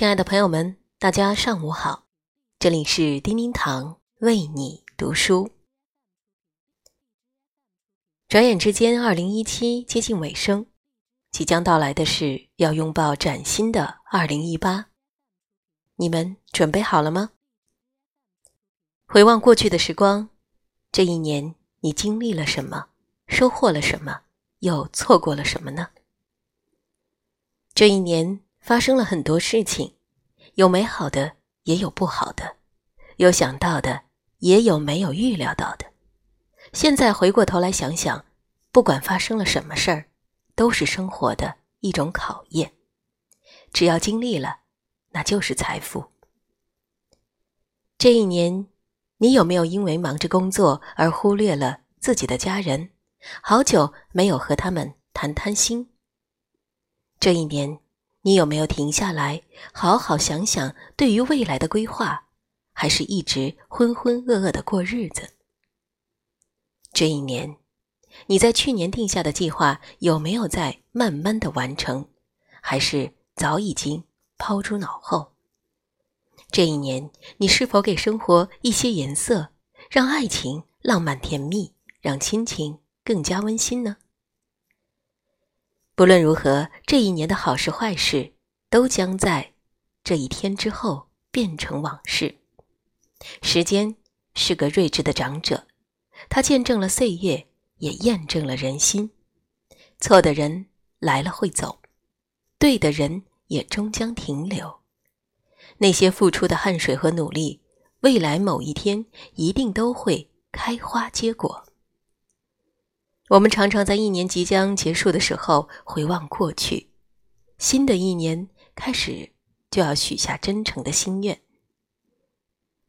亲爱的朋友们，大家上午好，这里是叮叮堂为你读书。转眼之间，二零一七接近尾声，即将到来的是要拥抱崭新的二零一八，你们准备好了吗？回望过去的时光，这一年你经历了什么？收获了什么？又错过了什么呢？这一年发生了很多事情，有美好的，也有不好的，有想到的，也有没有预料到的。现在回过头来想想，不管发生了什么事儿，都是生活的一种考验。只要经历了，那就是财富。这一年，你有没有因为忙着工作而忽略了自己的家人？好久没有和他们谈谈心。这一年，你有没有停下来好好想想对于未来的规划，还是一直浑浑噩噩的过日子？这一年，你在去年定下的计划有没有在慢慢的完成，还是早已经抛诸脑后？这一年，你是否给生活一些颜色，让爱情浪漫甜蜜，让亲情？更加温馨呢。不论如何，这一年的好事坏事都将在这一天之后变成往事。时间是个睿智的长者，他见证了岁月，也验证了人心。错的人来了会走，对的人也终将停留。那些付出的汗水和努力，未来某一天一定都会开花结果。我们常常在一年即将结束的时候回望过去，新的一年开始就要许下真诚的心愿。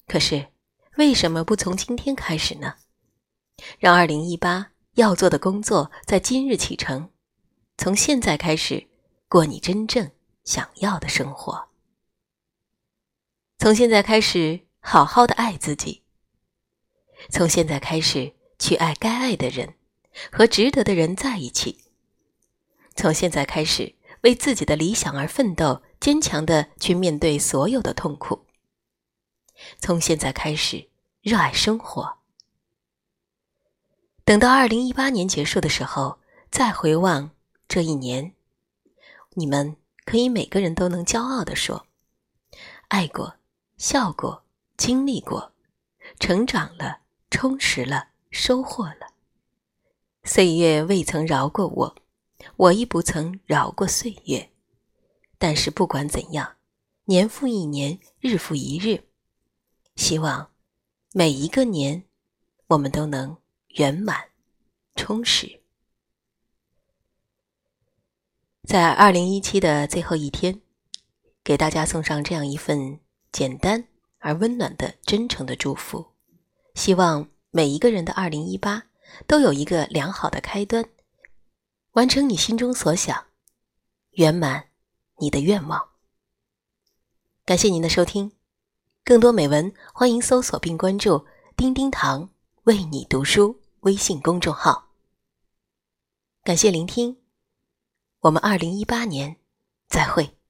可是，为什么不从今天开始呢？让二零一八要做的工作在今日启程，从现在开始过你真正想要的生活。从现在开始好好的爱自己，从现在开始去爱该爱的人。和值得的人在一起。从现在开始，为自己的理想而奋斗，坚强的去面对所有的痛苦。从现在开始，热爱生活。等到二零一八年结束的时候，再回望这一年，你们可以每个人都能骄傲的说：爱过，笑过，经历过，成长了，充实了，收获了。岁月未曾饶过我，我亦不曾饶过岁月。但是不管怎样，年复一年，日复一日，希望每一个年，我们都能圆满、充实。在二零一七的最后一天，给大家送上这样一份简单而温暖的真诚的祝福，希望每一个人的二零一八。都有一个良好的开端，完成你心中所想，圆满你的愿望。感谢您的收听，更多美文欢迎搜索并关注“丁丁堂为你读书”微信公众号。感谢聆听，我们二零一八年再会。